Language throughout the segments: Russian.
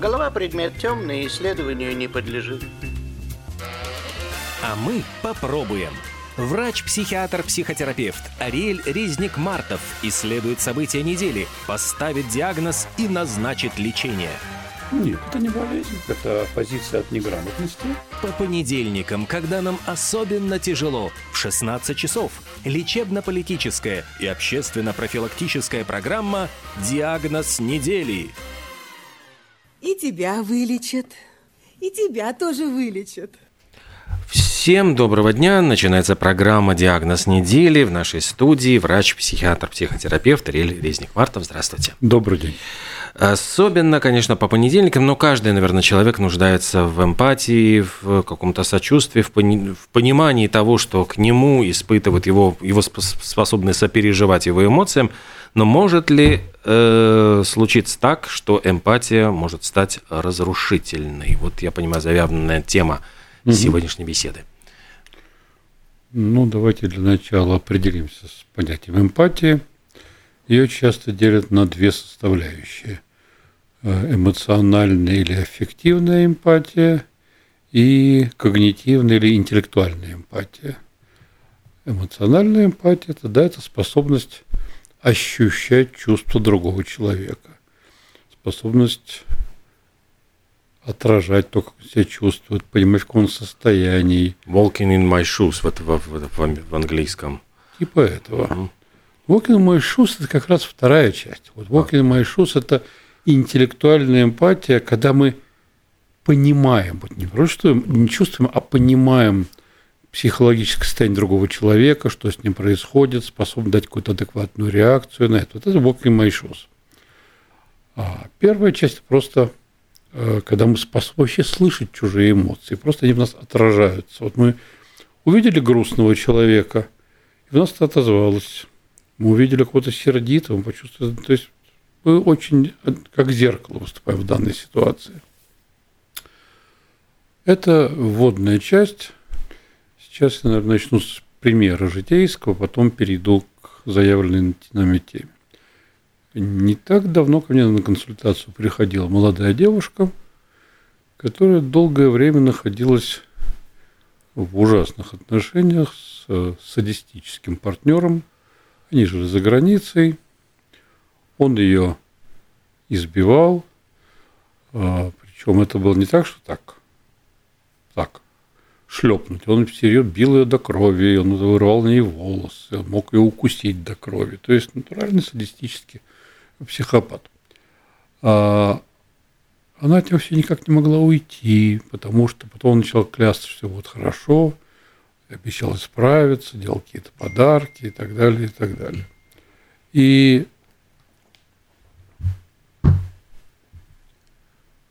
Голова предмет темный, исследованию не подлежит. А мы попробуем. Врач-психиатр-психотерапевт Ариэль Резник-Мартов исследует события недели, поставит диагноз и назначит лечение. Нет, это не болезнь, это позиция от неграмотности. По понедельникам, когда нам особенно тяжело, в 16 часов лечебно-политическая и общественно-профилактическая программа «Диагноз недели». И тебя вылечат, и тебя тоже вылечат. Всем доброго дня. Начинается программа «Диагноз недели». В нашей студии врач-психиатр, психотерапевт Рель Резник-Мартов. Здравствуйте. Добрый день. Особенно, конечно, по понедельникам, но каждый, наверное, человек нуждается в эмпатии, в каком-то сочувствии, в, пони- в понимании того, что к нему испытывают его, его способность сопереживать его эмоциям. Но может ли э, случиться так, что эмпатия может стать разрушительной? Вот, я понимаю, заявленная тема угу. сегодняшней беседы. Ну, давайте для начала определимся с понятием эмпатии. Ее часто делят на две составляющие. Э, эмоциональная или аффективная эмпатия и когнитивная или интеллектуальная эмпатия. Эмоциональная эмпатия – это, да, это способность ощущать чувства другого человека, способность отражать то, как он себя чувствует, понимать, в каком состоянии. Walking in my shoes вот в, в, в, в английском. Типа этого. Uh-huh. Walking in my shoes – это как раз вторая часть. Вот walking in my shoes – это интеллектуальная эмпатия, когда мы понимаем, вот не просто не чувствуем, а понимаем психологическое состояние другого человека, что с ним происходит, способны дать какую-то адекватную реакцию на это. Вот это walking in my shoes. А первая часть – просто Э, когда мы способны вообще слышать чужие эмоции, просто они в нас отражаются. Вот мы увидели грустного человека, и в нас это отозвалось. Мы увидели кого-то сердитого, мы почувствовали, то есть мы очень как зеркало выступаем в данной ситуации. Это вводная часть. Сейчас я, наверное, начну с примера житейского, потом перейду к заявленной нами теме. Не так давно ко мне на консультацию приходила молодая девушка, которая долгое время находилась в ужасных отношениях с э, садистическим партнером. Они жили за границей. Он ее избивал. А, Причем это было не так, что так, так, шлепнуть. Он всерьез бил ее до крови, он вырвал на ней волосы, мог ее укусить до крови. То есть натуральный садистический психопат. А она от него все никак не могла уйти, потому что потом он начал клясться, что будет хорошо, обещал исправиться, делал какие-то подарки и так далее, и так далее. И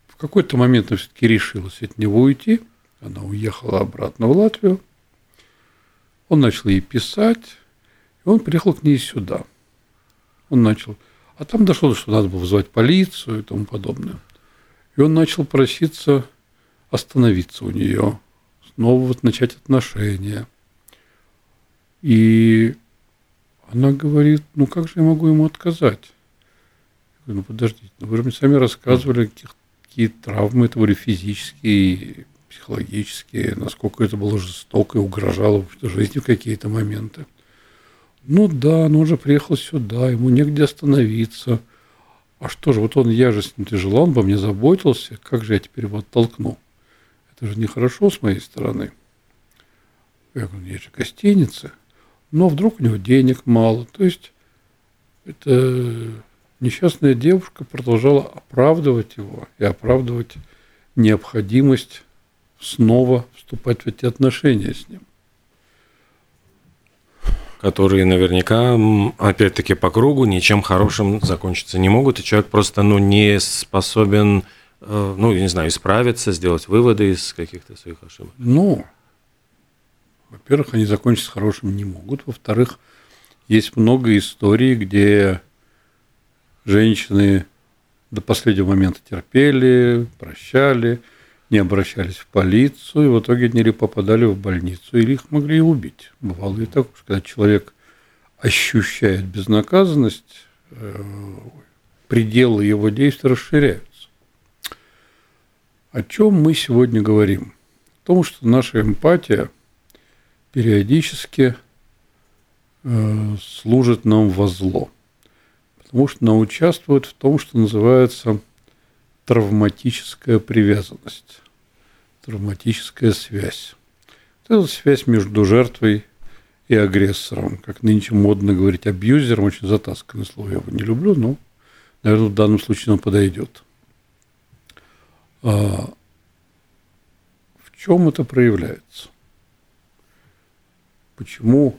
в какой-то момент она все-таки решилась от него уйти. Она уехала обратно в Латвию. Он начал ей писать, и он приехал к ней сюда. Он начал а там дошло, что надо было вызвать полицию и тому подобное. И он начал проситься остановиться у нее, снова вот начать отношения. И она говорит, ну как же я могу ему отказать? Я говорю, ну подождите, ну вы же мне сами рассказывали, какие травмы это были физические, психологические, насколько это было жестоко и угрожало жизни в какие-то моменты. Ну да, но он же приехал сюда, ему негде остановиться. А что же, вот он, я же с ним тяжело, он обо мне заботился, как же я теперь его оттолкну? Это же нехорошо с моей стороны. Я говорю, есть же гостиница. Но вдруг у него денег мало. То есть эта несчастная девушка продолжала оправдывать его и оправдывать необходимость снова вступать в эти отношения с ним которые наверняка, опять-таки, по кругу ничем хорошим закончиться не могут, и человек просто ну, не способен, э, ну, не знаю, исправиться, сделать выводы из каких-то своих ошибок. Ну, во-первых, они закончиться хорошим не могут. Во-вторых, есть много историй, где женщины до последнего момента терпели, прощали – не обращались в полицию, и в итоге они попадали в больницу, или их могли убить. Бывало и так, когда человек ощущает безнаказанность, э, пределы его действий расширяются. О чем мы сегодня говорим? О том, что наша эмпатия периодически э, служит нам во зло. Потому что она участвует в том, что называется травматическая привязанность, травматическая связь. Это связь между жертвой и агрессором. Как нынче модно говорить абьюзером, очень затасканное слово, я его не люблю, но, наверное, в данном случае оно подойдет. А в чем это проявляется? Почему?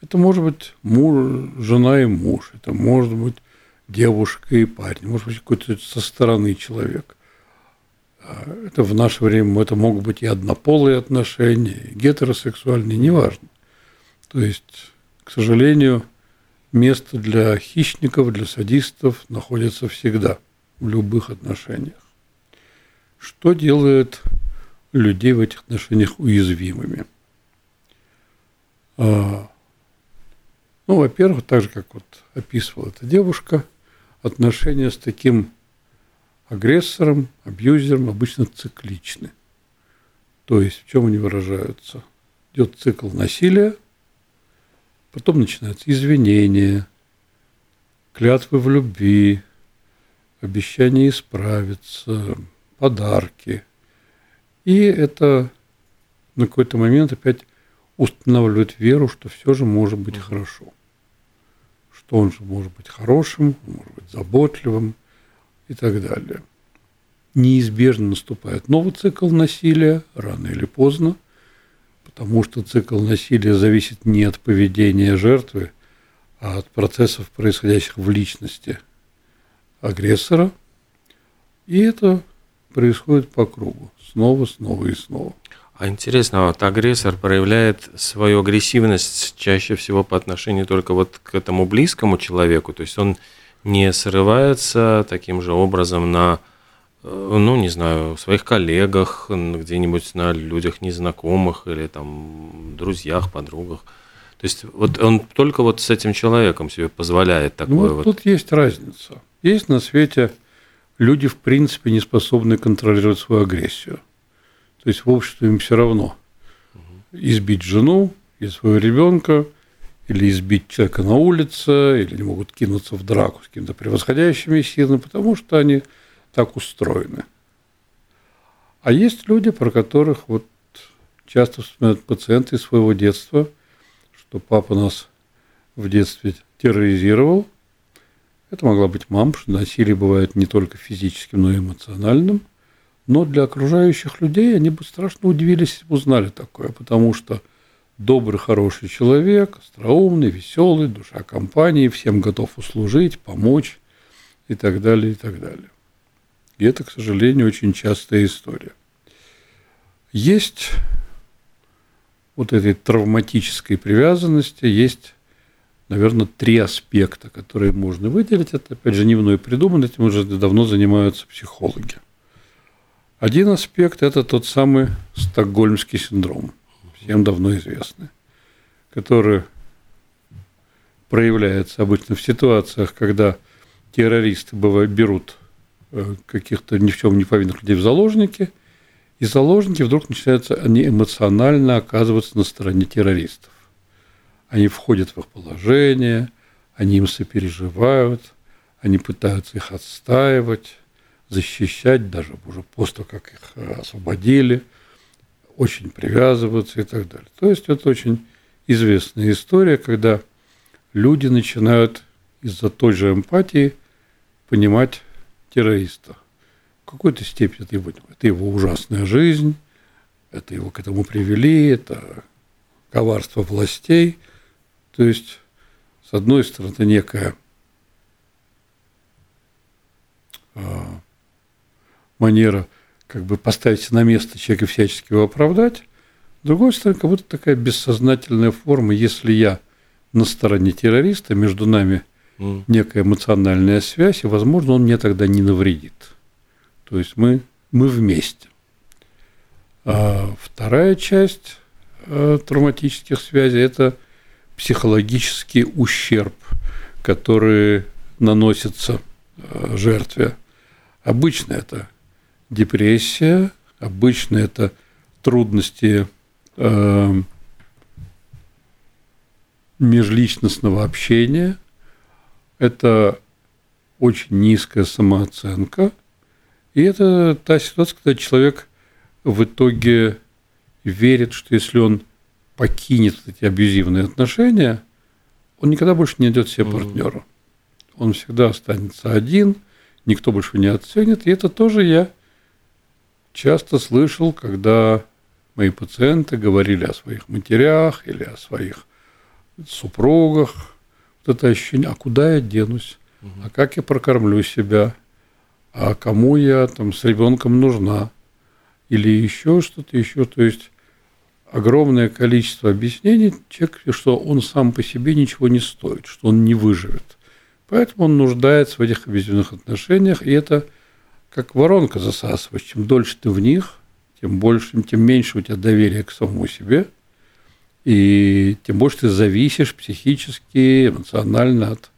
Это может быть муж, жена и муж, это может быть девушка и парень, может быть какой-то со стороны человек. А это в наше время это могут быть и однополые отношения, и гетеросексуальные, неважно. То есть, к сожалению, место для хищников, для садистов находится всегда в любых отношениях. Что делает людей в этих отношениях уязвимыми? А, ну, во-первых, так же, как вот описывала эта девушка, отношения с таким агрессором, абьюзером обычно цикличны. То есть в чем они выражаются? Идет цикл насилия, потом начинаются извинения, клятвы в любви, обещания исправиться, подарки. И это на какой-то момент опять устанавливает веру, что все же может быть хорошо. Что он же может быть хорошим, может заботливым и так далее. Неизбежно наступает новый цикл насилия, рано или поздно, потому что цикл насилия зависит не от поведения жертвы, а от процессов, происходящих в личности агрессора. И это происходит по кругу, снова, снова и снова. А интересно, вот агрессор проявляет свою агрессивность чаще всего по отношению только вот к этому близкому человеку, то есть он не срывается таким же образом на, э, ну, не знаю, своих коллегах, где-нибудь на людях незнакомых или там друзьях, подругах. То есть вот он только вот с этим человеком себе позволяет такое ну, вот. вот. Тут есть разница. Есть на свете люди, в принципе, не способны контролировать свою агрессию. То есть в обществе им все равно избить жену и своего ребенка, или избить человека на улице, или они могут кинуться в драку с какими-то превосходящими силами, потому что они так устроены. А есть люди, про которых вот часто вспоминают пациенты из своего детства, что папа нас в детстве терроризировал. Это могла быть мама, что насилие бывает не только физическим, но и эмоциональным. Но для окружающих людей они бы страшно удивились, узнали такое, потому что добрый, хороший человек, остроумный, веселый, душа компании, всем готов услужить, помочь и так далее, и так далее. И это, к сожалению, очень частая история. Есть вот этой травматической привязанности, есть, наверное, три аспекта, которые можно выделить. Это, опять же, не мной придумано, этим уже давно занимаются психологи – один аспект – это тот самый стокгольмский синдром, всем давно известный, который проявляется обычно в ситуациях, когда террористы бывают, берут э, каких-то ни в чем не повинных людей в заложники, и заложники вдруг начинаются, они эмоционально оказываться на стороне террористов. Они входят в их положение, они им сопереживают, они пытаются их отстаивать, защищать даже уже после того, как их э, освободили, очень привязываться и так далее. То есть это очень известная история, когда люди начинают из-за той же эмпатии понимать террориста. В какой-то степени это его, это его ужасная жизнь, это его к этому привели, это коварство властей. То есть, с одной стороны, некая а, манера как бы поставить на место человека всячески его оправдать. С другой стороны, как будто такая бессознательная форма, если я на стороне террориста, между нами mm. некая эмоциональная связь, и, возможно, он мне тогда не навредит. То есть мы, мы вместе. А вторая часть э, травматических связей – это психологический ущерб, который наносится э, жертве. Обычно это депрессия, обычно это трудности э, межличностного общения, это очень низкая самооценка, и это та ситуация, когда человек в итоге верит, что если он покинет эти абьюзивные отношения, он никогда больше не найдет себе партнера. Он всегда останется один, никто больше не оценит. И это тоже я часто слышал, когда мои пациенты говорили о своих матерях или о своих супругах. Вот это ощущение, а куда я денусь? А как я прокормлю себя? А кому я там с ребенком нужна? Или еще что-то еще. То есть огромное количество объяснений человек, что он сам по себе ничего не стоит, что он не выживет. Поэтому он нуждается в этих объединенных отношениях, и это как воронка засасываешь. Чем дольше ты в них, тем больше, тем меньше у тебя доверия к самому себе, и тем больше ты зависишь психически, эмоционально от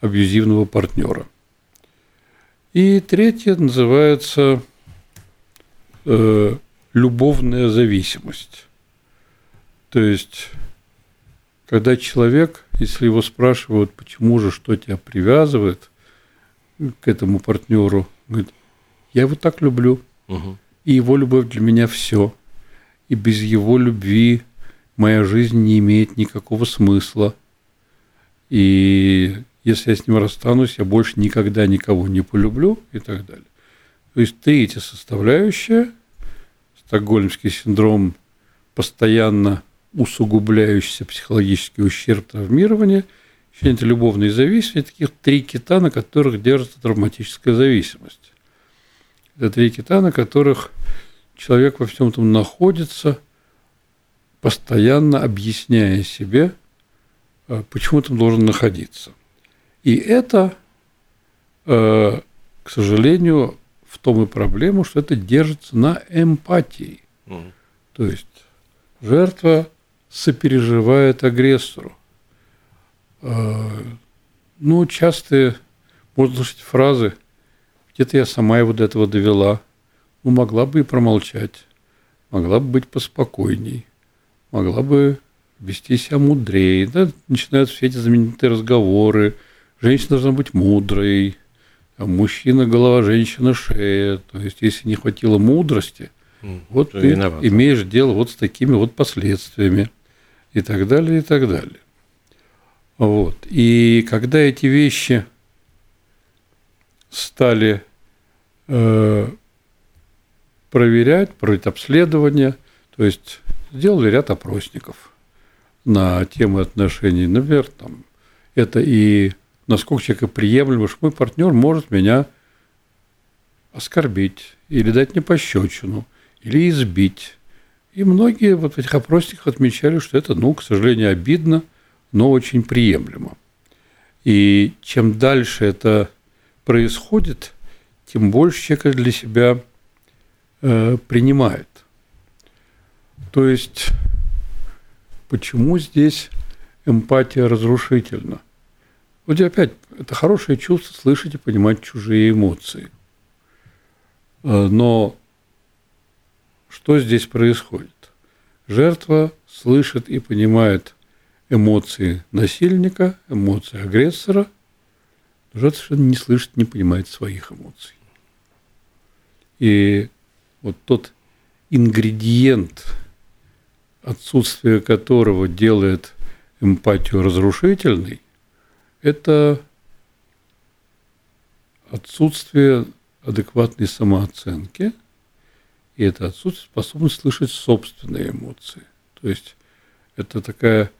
абьюзивного партнера. И третье называется э, любовная зависимость. То есть, когда человек, если его спрашивают, почему же, что тебя привязывает к этому партнеру, говорит, я его так люблю, угу. и его любовь для меня все, и без его любви моя жизнь не имеет никакого смысла. И если я с ним расстанусь, я больше никогда никого не полюблю и так далее. То есть третья составляющая, стокгольмский синдром постоянно усугубляющийся психологический ущерб травмирования, еще это любовные зависимости, таких три кита, на которых держится травматическая зависимость. Это три кита, на которых человек во всем этом находится, постоянно объясняя себе, э, почему там должен находиться. И это, э, к сожалению, в том и проблема, что это держится на эмпатии. Mm. То есть жертва сопереживает агрессору. Э, ну, часто можно слышать фразы, где-то я сама его до этого довела, ну, могла бы и промолчать, могла бы быть поспокойней, могла бы вести себя мудрее. Да, начинают все эти знаменитые разговоры, женщина должна быть мудрой, а мужчина – голова, женщина – шея. То есть, если не хватило мудрости, mm, вот ты виноват. имеешь дело вот с такими вот последствиями и так далее, и так далее. Вот. И когда эти вещи стали э, проверять, проводить обследование, то есть сделали ряд опросников на тему отношений. Например, там, это и насколько человека приемлемо, что мой партнер может меня оскорбить или дать мне пощечину, или избить, и многие вот в этих опросниках отмечали, что это, ну, к сожалению, обидно, но очень приемлемо. И чем дальше это происходит, тем больше человек для себя э, принимает. То есть, почему здесь эмпатия разрушительна? Вот опять, это хорошее чувство слышать и понимать чужие эмоции. Э, но что здесь происходит? Жертва слышит и понимает эмоции насильника, эмоции агрессора, жертва совершенно не слышит, не понимает своих эмоций. И вот тот ингредиент, отсутствие которого делает эмпатию разрушительной, это отсутствие адекватной самооценки – и это отсутствие способность слышать собственные эмоции. То есть это такая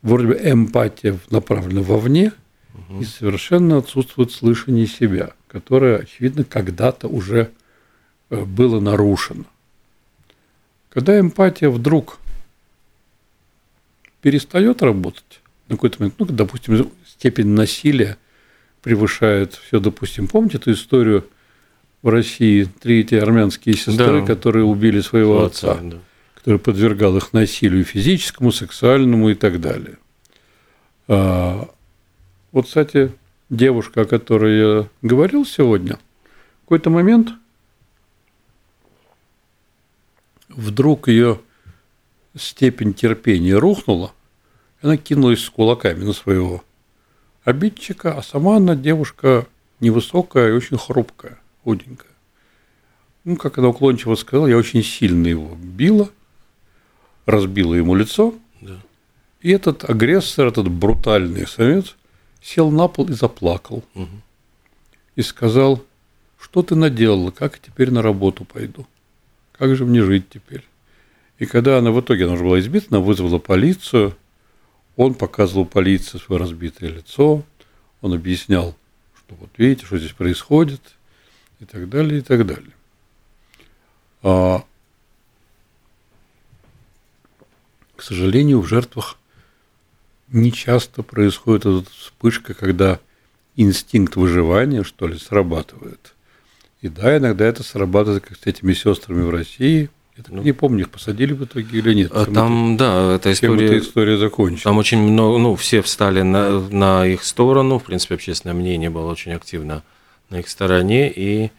вроде бы эмпатия направлена вовне, угу. и совершенно отсутствует слышание себя, которое, очевидно, когда-то уже э, было нарушено. Когда эмпатия вдруг перестает работать на какой-то момент, ну, допустим, степень насилия превышает все, допустим, помните эту историю – в России три эти армянские сестры, да. которые убили своего отца, отца да. который подвергал их насилию физическому, сексуальному и так далее. Вот, кстати, девушка, о которой я говорил сегодня, в какой-то момент вдруг ее степень терпения рухнула, и она кинулась с кулаками на своего обидчика, а сама она девушка невысокая и очень хрупкая, худенькая. Ну, как она уклончиво сказала, я очень сильно его била, разбила ему лицо, Да. и этот агрессор, этот брутальный самец сел на пол и заплакал. Мгм. И сказал, что ты наделала, как теперь на работу пойду? Как же мне жить теперь? И когда она в итоге, она уже была избита, она вызвала полицию, он показывал полиции свое разбитое лицо, он объяснял, что вот видите, что здесь происходит, и так далее, и так далее. А, к сожалению, в жертвах не часто происходит эта вспышка, когда инстинкт выживания, что ли, срабатывает. И да, иногда это срабатывает, как с этими сестрами в России. Я так не помню, их посадили в итоге или нет. А Чем Там, да, эта это- чем эта история... история закончилась. Там очень много, ну, все встали на, на их сторону, в принципе, общественное мнение было очень активно на их стороне, и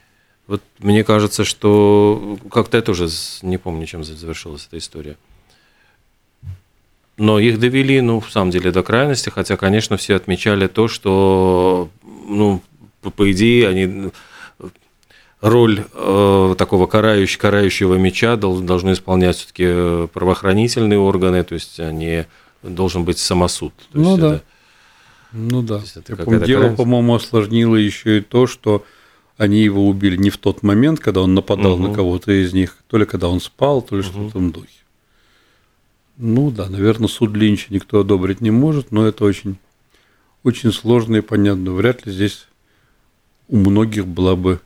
вот мне кажется, что как-то я тоже с- не помню, чем завершилась эта история. Но их довели, ну, в самом деле, до крайности, хотя, конечно, все отмечали то, что, ну, по, по идее, они роль э, такого карающего, карающего меча дол- должны исполнять все-таки правоохранительные органы, то есть они должен быть самосуд. То Ну есть да. это- Ну да. это Я помню, дело, крайность. по-моему, осложнило еще и то, что они его убили не в тот момент, когда он нападал Мгм. на кого-то из них, то ли когда он спал, то ли что-то в этом духе. Ну да, наверное, суд Линча никто одобрить не может, но это очень, очень сложно и понятно. Вряд ли здесь у многих была бы,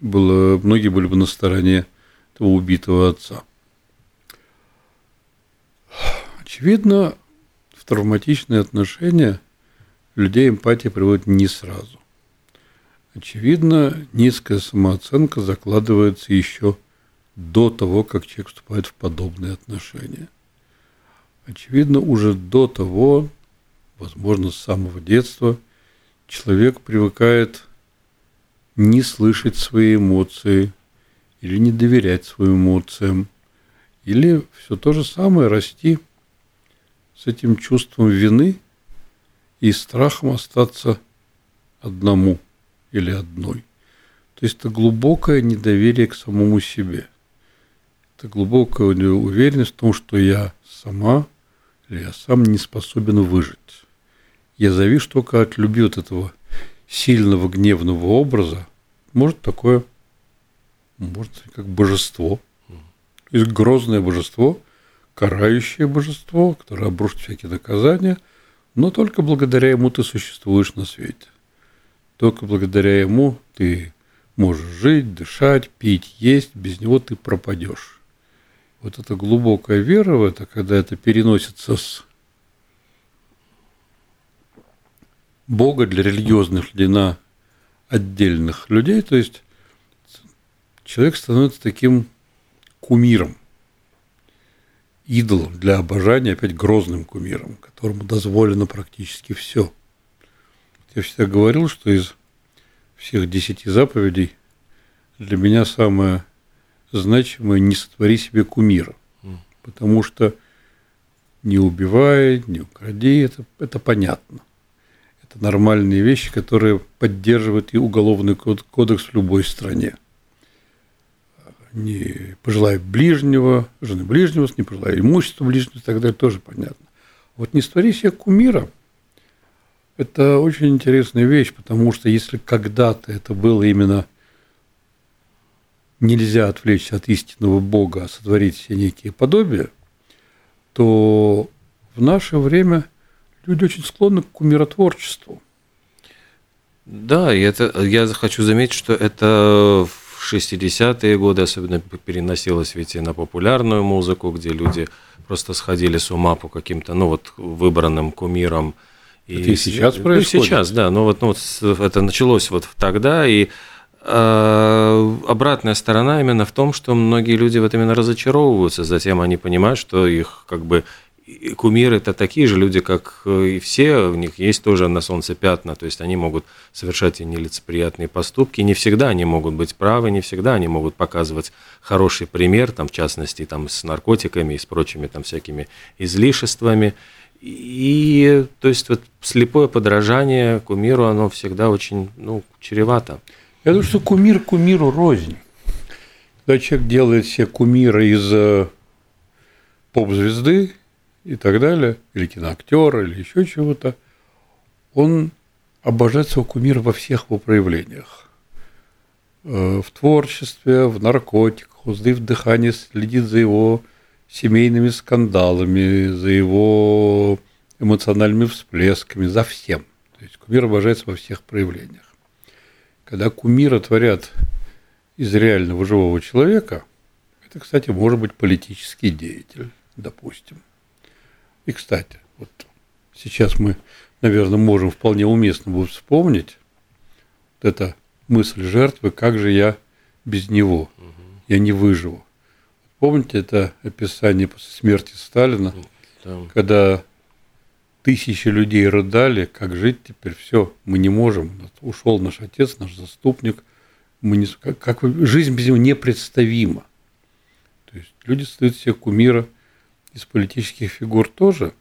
было, многие были бы на стороне этого убитого отца. Очевидно, в травматичные отношения людей эмпатия приводит не сразу. Очевидно, низкая самооценка закладывается еще до того, как человек вступает в подобные отношения. Очевидно, уже до того, возможно, с самого детства, человек привыкает не слышать свои эмоции или не доверять своим эмоциям, или все то же самое расти с этим чувством вины и страхом остаться одному или одной. То есть это глубокое недоверие к самому себе. Это глубокая уверенность в том, что я сама или я сам не способен выжить. Я завис только от любви вот этого сильного гневного образа. Может такое, может как божество. То есть грозное божество, карающее божество, которое обрушит всякие наказания, но только благодаря ему ты существуешь на свете. Только благодаря ему ты можешь жить, дышать, пить, есть, без него ты пропадешь. Вот эта глубокая вера в это, когда это переносится с Бога для религиозных людей на отдельных людей, то есть человек становится таким кумиром, идолом для обожания, опять грозным кумиром, которому дозволено практически все. Я всегда говорил, что из всех десяти заповедей для меня самое значимое не сотвори себе кумира, потому что не убивай, не укради, это, это понятно. Это нормальные вещи, которые поддерживают и уголовный кодекс в любой стране. Не пожелай ближнего, жены ближнего, не пожелай имущества ближнего и так далее, тоже понятно. Вот не створи себе кумира – это очень интересная вещь, потому что если когда-то это было именно нельзя отвлечься от истинного Бога, а сотворить себе некие подобия, то в наше время люди очень склонны к кумиротворчеству. Да, и это я хочу заметить, что это в 60-е годы особенно переносилось ведь и на популярную музыку, где люди просто сходили с ума по каким-то, ну вот, выбранным кумирам. И, это и сейчас ну, происходит. сейчас, да, но вот, ну, вот это началось вот тогда, и э, обратная сторона именно в том, что многие люди в этом именно разочаровываются, затем они понимают, что их как бы кумиры это такие же люди, как и все, у них есть тоже на солнце пятна, то есть они могут совершать и нелицеприятные поступки, не всегда они могут быть правы, не всегда они могут показывать хороший пример, там, в частности, там, с наркотиками и с прочими там всякими излишествами. И, то есть, вот слепое подражание кумиру, оно всегда очень, ну, чревато. Я думаю, что кумир кумиру рознь. Когда человек делает себе кумира из э, поп-звезды и так далее, или киноактера, или еще чего-то, он обожает своего кумира во всех его проявлениях. Э, в творчестве, в наркотиках, узды в дыхании следит за его семейными скандалами, за его эмоциональными всплесками, за всем. То есть кумир обожается во всех проявлениях. Когда кумира творят из реального живого человека, это, кстати, может быть политический деятель, допустим. И, кстати, вот сейчас мы, наверное, можем вполне уместно будет вспомнить вот эта мысль жертвы, как же я без него, я не выживу. Помните это описание после смерти Сталина, Там. когда тысячи людей рыдали, как жить теперь, все, мы не можем, ушел наш отец, наш заступник, мы не, как, как, жизнь без него непредставима. То есть люди стоят себе кумира из политических фигур тоже.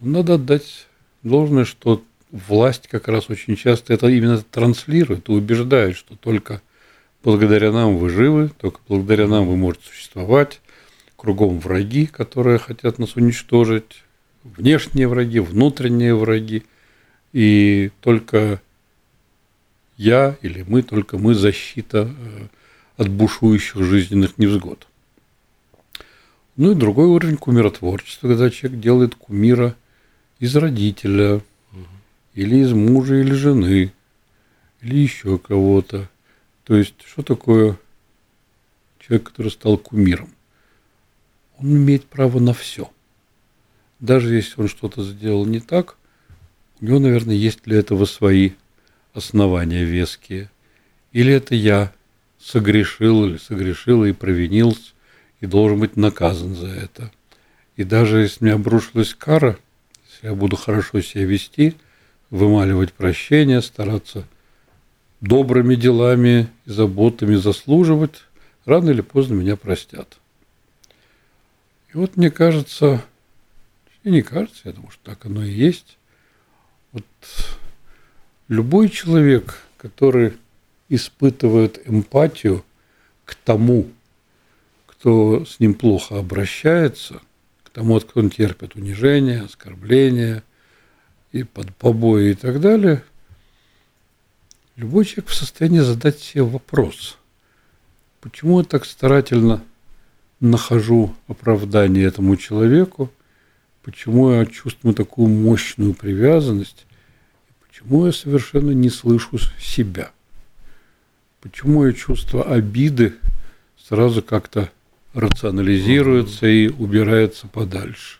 Но надо отдать должное, что власть как раз очень часто это именно транслирует и убеждает, что только благодаря нам вы живы, только благодаря нам вы можете существовать, кругом враги, которые хотят нас уничтожить, внешние враги, внутренние враги, и только я или мы, только мы защита э, от бушующих жизненных невзгод. Ну и другой уровень кумиротворчества, когда человек делает кумира из родителя, угу. или из мужа или жены, или еще кого-то. То есть, что такое человек, который стал кумиром? Он имеет право на все. Даже если он что-то сделал не так, у него, наверное, есть для этого свои основания веские. Или это я согрешил или согрешил и провинился, и должен быть наказан за это. И даже если мне обрушилась кара, если я буду хорошо себя вести, вымаливать прощение, стараться добрыми делами и заботами заслуживать, рано или поздно меня простят. И вот мне кажется, и не кажется, я думаю, что так оно и есть. Вот любой человек, который испытывает эмпатию к тому, кто с ним плохо обращается, к тому, кто он терпит унижение, оскорбления и побои и так далее, любой человек в состоянии задать себе вопрос, почему я так старательно нахожу оправдание этому человеку, почему я чувствую такую мощную привязанность, почему я совершенно не слышу себя, почему я чувство обиды сразу как-то рационализируется и убирается подальше.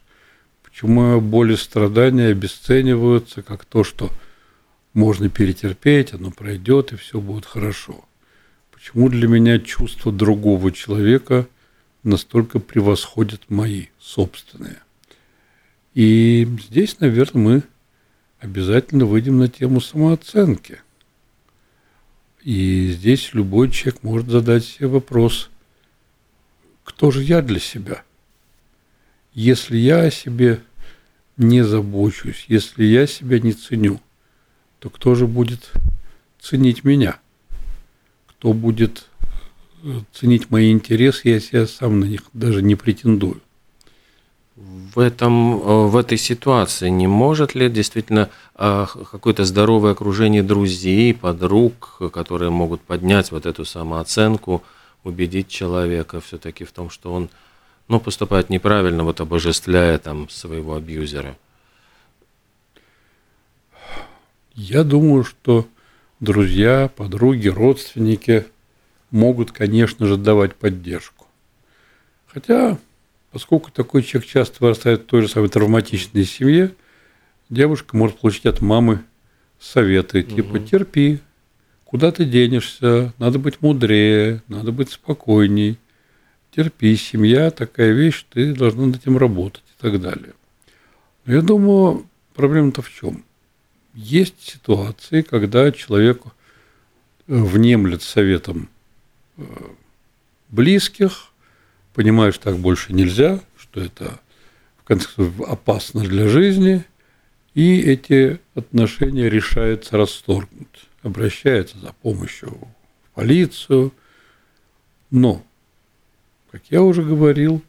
Почему боли страдания обесцениваются как то, что можно перетерпеть, оно пройдет и все будет хорошо. Почему для меня чувства другого человека настолько превосходят мои собственные? И здесь, наверное, мы обязательно выйдем на тему самооценки. И здесь любой человек может задать себе вопрос, кто же я для себя? Если я о себе не забочусь, если я себя не ценю, то кто же будет ценить меня? Кто будет э, ценить мои интересы, если я сам на них даже не претендую? В, этом, э, в этой ситуации не может ли действительно э, какое-то здоровое окружение друзей, подруг, которые могут поднять вот эту самооценку – убедить человека все-таки в том, что он ну, поступает неправильно, вот обожествляя там своего абьюзера? Я думаю, что друзья, подруги, родственники могут, конечно же, давать поддержку. Хотя, поскольку такой человек часто вырастает в той же самой травматичной семье, девушка может получить от мамы советы, типа угу. терпи, Куда ты денешься? Надо быть мудрее, надо быть спокойней. Терпи, семья такая вещь, ты должна над этим работать и так далее. Но я думаю, проблема-то в чем? Есть ситуации, когда человек внемлет советом э, близких, понимает, что так больше нельзя, что это в конце концов опасно для жизни, и эти отношения решается расторгнуть, обращается за помощью в полицию. Но, как я уже говорил,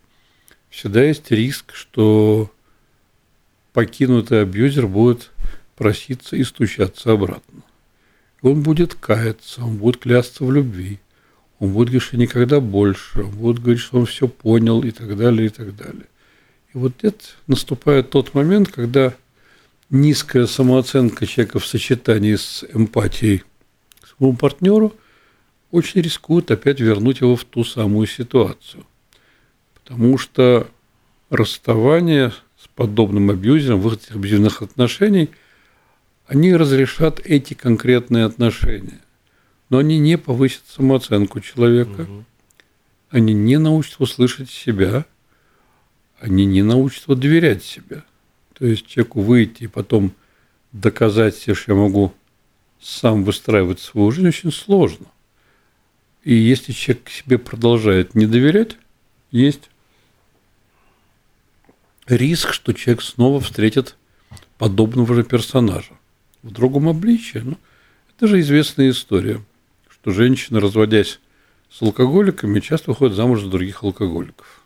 всегда есть риск, что покинутый абьюзер будет проситься и стучаться обратно. Он будет каяться, он будет клясться в любви, он будет говорить, что никогда больше, он будет говорить, что он все понял и так далее, и так далее. И вот это наступает тот момент, когда низкая самооценка человека в сочетании с эмпатией к своему партнеру очень рискует опять вернуть его в ту самую ситуацию. Потому что расставание с подобным абьюзером, выход из абьюзивных отношений, они разрешат эти конкретные отношения. Но они не повысят самооценку человека, угу. они не научат его слышать себя, они не научат доверять себе. То есть человеку выйти и потом доказать себе, что я могу сам выстраивать свою жизнь, очень сложно. И если человек себе продолжает не доверять, есть риск, что человек снова встретит подобного же персонажа в другом обличии. Ну, это же известная история, что женщины, разводясь с алкоголиками, часто выходят замуж за других алкоголиков.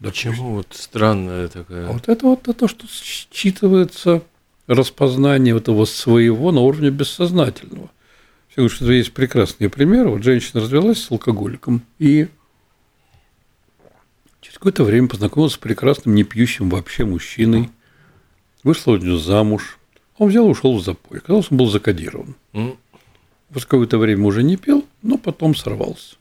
Почему вот странная такая? А вот это вот то, что считывается распознание этого своего на уровне бессознательного. Все говорят, что есть прекрасные примеры. Вот женщина развелась с алкоголиком и через какое-то время познакомилась с прекрасным, не пьющим вообще мужчиной, вышла у него замуж. Он взял и ушел в запой. Оказалось, он был закодирован. Mm. Вот какое-то время уже не пил, но потом сорвался.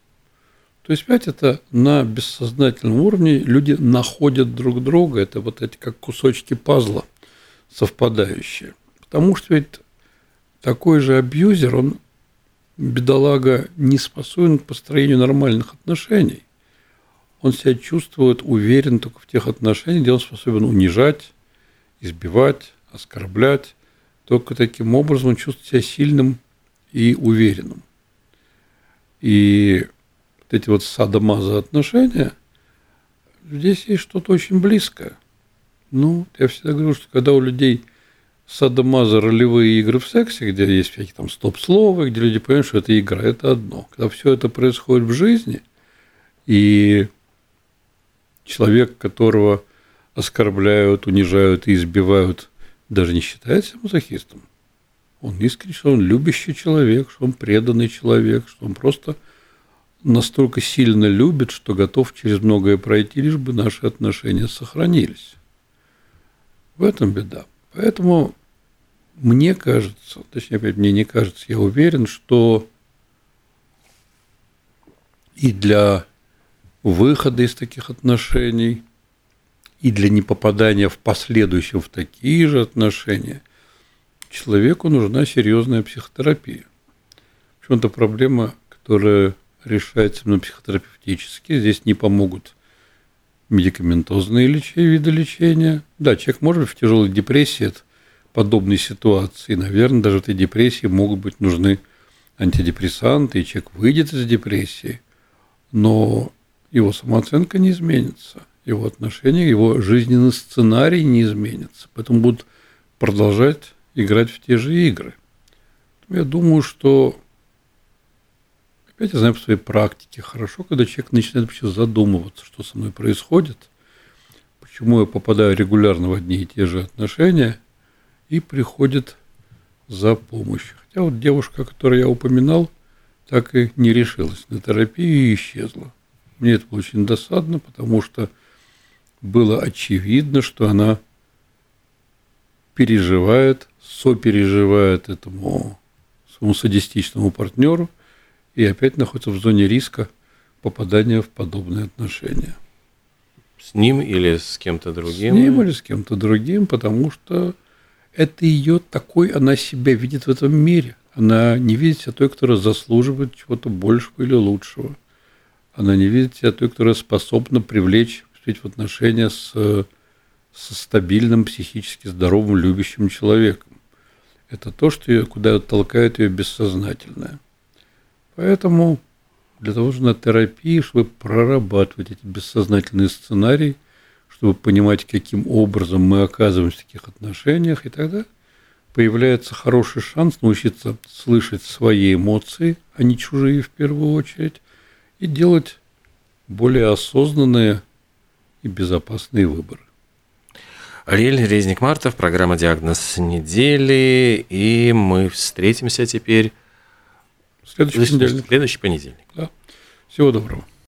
То есть, опять это на бессознательном уровне люди находят друг друга, это вот эти как кусочки пазла совпадающие. Потому что ведь такой же абьюзер, он, бедолага, не способен к построению нормальных отношений. Он себя чувствует уверен только в тех отношениях, где он способен унижать, избивать, оскорблять. Только таким образом он чувствует себя сильным и уверенным. И вот эти вот садомаза отношения, здесь есть что-то очень близкое. Ну, я всегда говорю, что когда у людей садомаза ролевые игры в сексе, где есть всякие там стоп-слова, где люди понимают, что это игра, это одно. Когда все это происходит в жизни, и человек, которого оскорбляют, унижают и избивают, даже не считается мазохистом. Он искренне, что он любящий человек, что он преданный человек, что он просто – настолько сильно любит, что готов через многое пройти, лишь бы наши отношения сохранились. В этом беда. Поэтому мне кажется, точнее, опять мне не кажется, я уверен, что и для выхода из таких отношений, и для непопадания в последующем в такие же отношения, человеку нужна серьезная психотерапия. Причем это проблема, которая решается именно психотерапевтически. Здесь не помогут медикаментозные лечения, виды лечения. Да, человек может быть в тяжелой депрессии от подобной ситуации. Наверное, даже в этой депрессии могут быть нужны антидепрессанты, и человек выйдет из депрессии, но его самооценка не изменится, его отношения, его жизненный сценарий не изменится. Поэтому будут продолжать играть в те же игры. Я думаю, что Опять я знаю по своей практике, хорошо, когда человек начинает вообще задумываться, что со мной происходит, почему я попадаю регулярно в одни и те же отношения, и приходит за помощью. Хотя вот девушка, которую я упоминал, так и не решилась на терапию и исчезла. Мне это было очень досадно, потому что было очевидно, что она переживает, сопереживает этому своему садистичному партнеру – и опять находится в зоне риска попадания в подобные отношения. С ним или с кем-то другим? С ним или с кем-то другим, потому что это ее такой, она себя видит в этом мире. Она не видит себя той, которая заслуживает чего-то большего или лучшего. Она не видит себя той, которая способна привлечь, в отношения с со стабильным, психически здоровым, любящим человеком. Это то, что ее, куда толкает ее бессознательное. Поэтому для того же на терапии, чтобы прорабатывать эти бессознательные сценарии, чтобы понимать, каким образом мы оказываемся в таких отношениях, и тогда появляется хороший шанс научиться слышать свои эмоции, а не чужие в первую очередь, и делать более осознанные и безопасные выборы. Ариэль Резник Мартов, программа «Диагноз недели», и мы встретимся теперь Следующий понедельник. Следующий понедельник. Да. Всего доброго.